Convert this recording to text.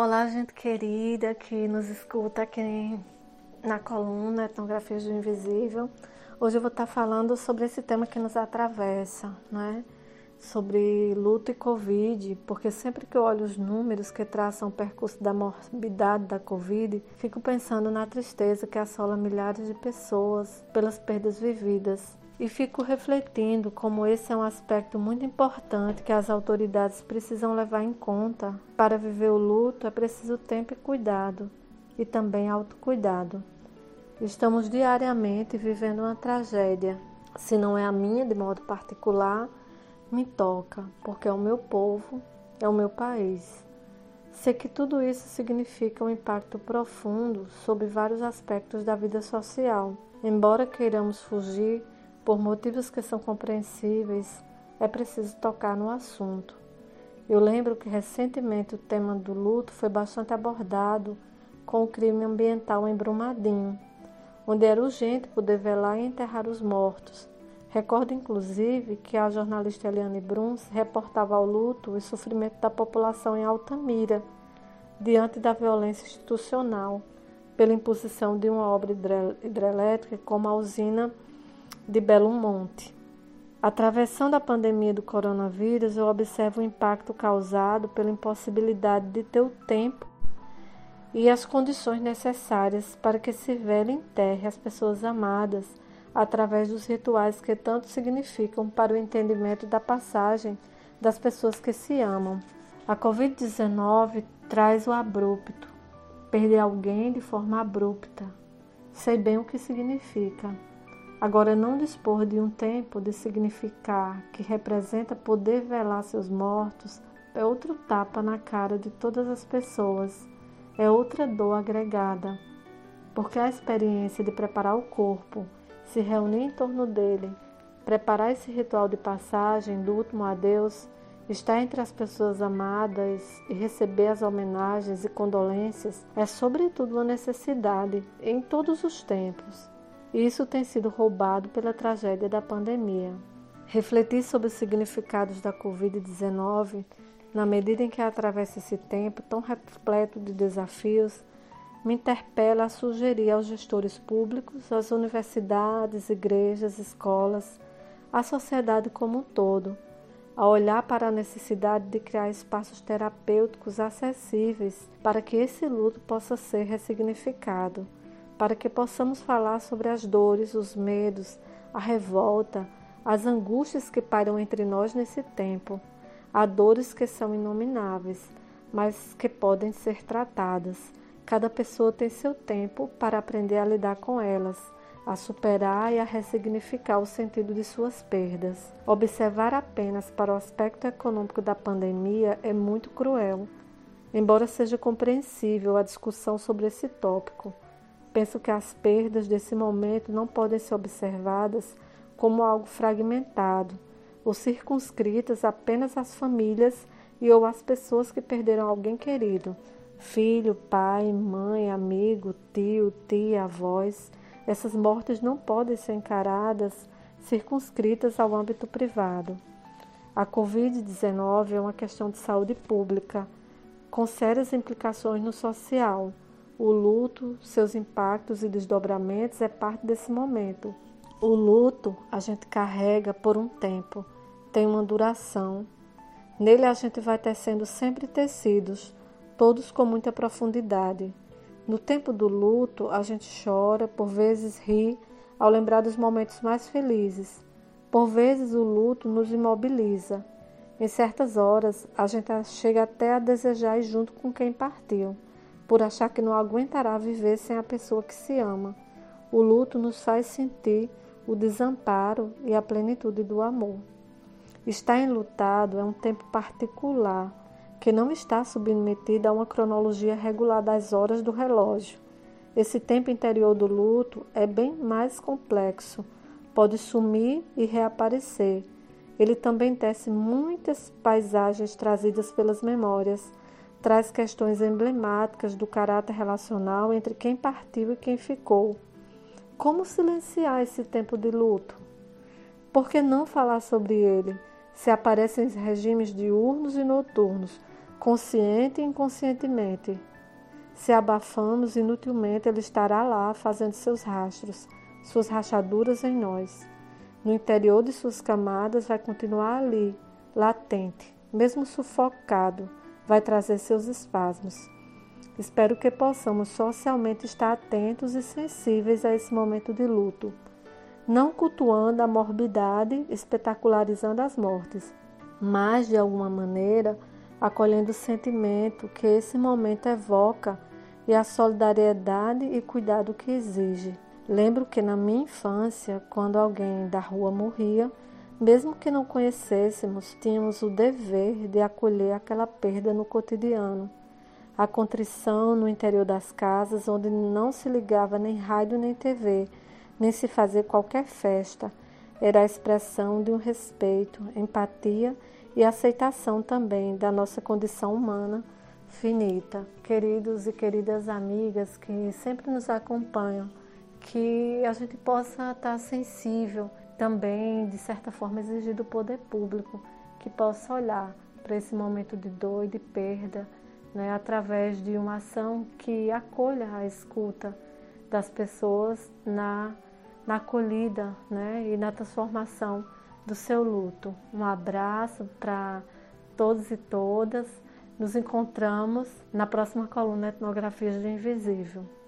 Olá, gente querida que nos escuta aqui na coluna Etnografias do Invisível. Hoje eu vou estar falando sobre esse tema que nos atravessa, né? Sobre luto e Covid, porque sempre que eu olho os números que traçam o percurso da morbidade da Covid, fico pensando na tristeza que assola milhares de pessoas pelas perdas vividas e fico refletindo como esse é um aspecto muito importante que as autoridades precisam levar em conta. Para viver o luto é preciso tempo e cuidado, e também autocuidado. Estamos diariamente vivendo uma tragédia. Se não é a minha de modo particular, me toca, porque é o meu povo, é o meu país. Sei que tudo isso significa um impacto profundo sobre vários aspectos da vida social. Embora queiramos fugir por motivos que são compreensíveis, é preciso tocar no assunto. Eu lembro que recentemente o tema do luto foi bastante abordado com o crime ambiental em Brumadinho, onde era urgente poder velar e enterrar os mortos. Recordo inclusive que a jornalista Eliane Bruns reportava o luto e sofrimento da população em Altamira, diante da violência institucional, pela imposição de uma obra hidrelétrica como a usina de Belo Monte. Atravessando a pandemia do coronavírus, eu observo o impacto causado pela impossibilidade de ter o tempo e as condições necessárias para que se velhe enterre as pessoas amadas através dos rituais que tanto significam para o entendimento da passagem das pessoas que se amam. A Covid-19 traz o abrupto, perder alguém de forma abrupta. Sei bem o que significa. Agora, não dispor de um tempo de significar que representa poder velar seus mortos é outro tapa na cara de todas as pessoas, é outra dor agregada, porque a experiência de preparar o corpo, se reunir em torno dele, preparar esse ritual de passagem do último adeus, estar entre as pessoas amadas e receber as homenagens e condolências é, sobretudo, uma necessidade em todos os tempos isso tem sido roubado pela tragédia da pandemia. Refletir sobre os significados da Covid-19, na medida em que atravessa esse tempo tão repleto de desafios, me interpela a sugerir aos gestores públicos, às universidades, igrejas, escolas, à sociedade como um todo, a olhar para a necessidade de criar espaços terapêuticos acessíveis para que esse luto possa ser ressignificado para que possamos falar sobre as dores, os medos, a revolta, as angústias que pairam entre nós nesse tempo. Há dores que são inomináveis, mas que podem ser tratadas. Cada pessoa tem seu tempo para aprender a lidar com elas, a superar e a ressignificar o sentido de suas perdas. Observar apenas para o aspecto econômico da pandemia é muito cruel, embora seja compreensível a discussão sobre esse tópico. Penso que as perdas desse momento não podem ser observadas como algo fragmentado ou circunscritas apenas às famílias e ou às pessoas que perderam alguém querido, filho, pai, mãe, amigo, tio, tia, avós. Essas mortes não podem ser encaradas circunscritas ao âmbito privado. A Covid-19 é uma questão de saúde pública, com sérias implicações no social. O luto, seus impactos e desdobramentos é parte desse momento. O luto a gente carrega por um tempo, tem uma duração. Nele a gente vai tecendo sempre tecidos, todos com muita profundidade. No tempo do luto, a gente chora, por vezes ri, ao lembrar dos momentos mais felizes. Por vezes o luto nos imobiliza. Em certas horas, a gente chega até a desejar ir junto com quem partiu por achar que não aguentará viver sem a pessoa que se ama. O luto nos faz sentir o desamparo e a plenitude do amor. Estar enlutado é um tempo particular que não está submetido a uma cronologia regular das horas do relógio. Esse tempo interior do luto é bem mais complexo, pode sumir e reaparecer. Ele também tece muitas paisagens trazidas pelas memórias, traz questões emblemáticas do caráter relacional entre quem partiu e quem ficou. Como silenciar esse tempo de luto? Por que não falar sobre ele? Se aparecem regimes diurnos e noturnos, consciente e inconscientemente. Se abafamos inutilmente, ele estará lá fazendo seus rastros, suas rachaduras em nós. No interior de suas camadas vai continuar ali, latente, mesmo sufocado, vai trazer seus espasmos. Espero que possamos socialmente estar atentos e sensíveis a esse momento de luto, não cultuando a morbidade, espetacularizando as mortes, mas de alguma maneira acolhendo o sentimento que esse momento evoca e a solidariedade e cuidado que exige. Lembro que na minha infância, quando alguém da rua morria, mesmo que não conhecêssemos, tínhamos o dever de acolher aquela perda no cotidiano. A contrição no interior das casas, onde não se ligava nem rádio nem TV, nem se fazia qualquer festa, era a expressão de um respeito, empatia e aceitação também da nossa condição humana finita. Queridos e queridas amigas que sempre nos acompanham, que a gente possa estar sensível também, de certa forma, exigir do poder público que possa olhar para esse momento de dor e de perda, né, através de uma ação que acolha a escuta das pessoas na, na acolhida né, e na transformação do seu luto. Um abraço para todos e todas. Nos encontramos na próxima coluna Etnografias do Invisível.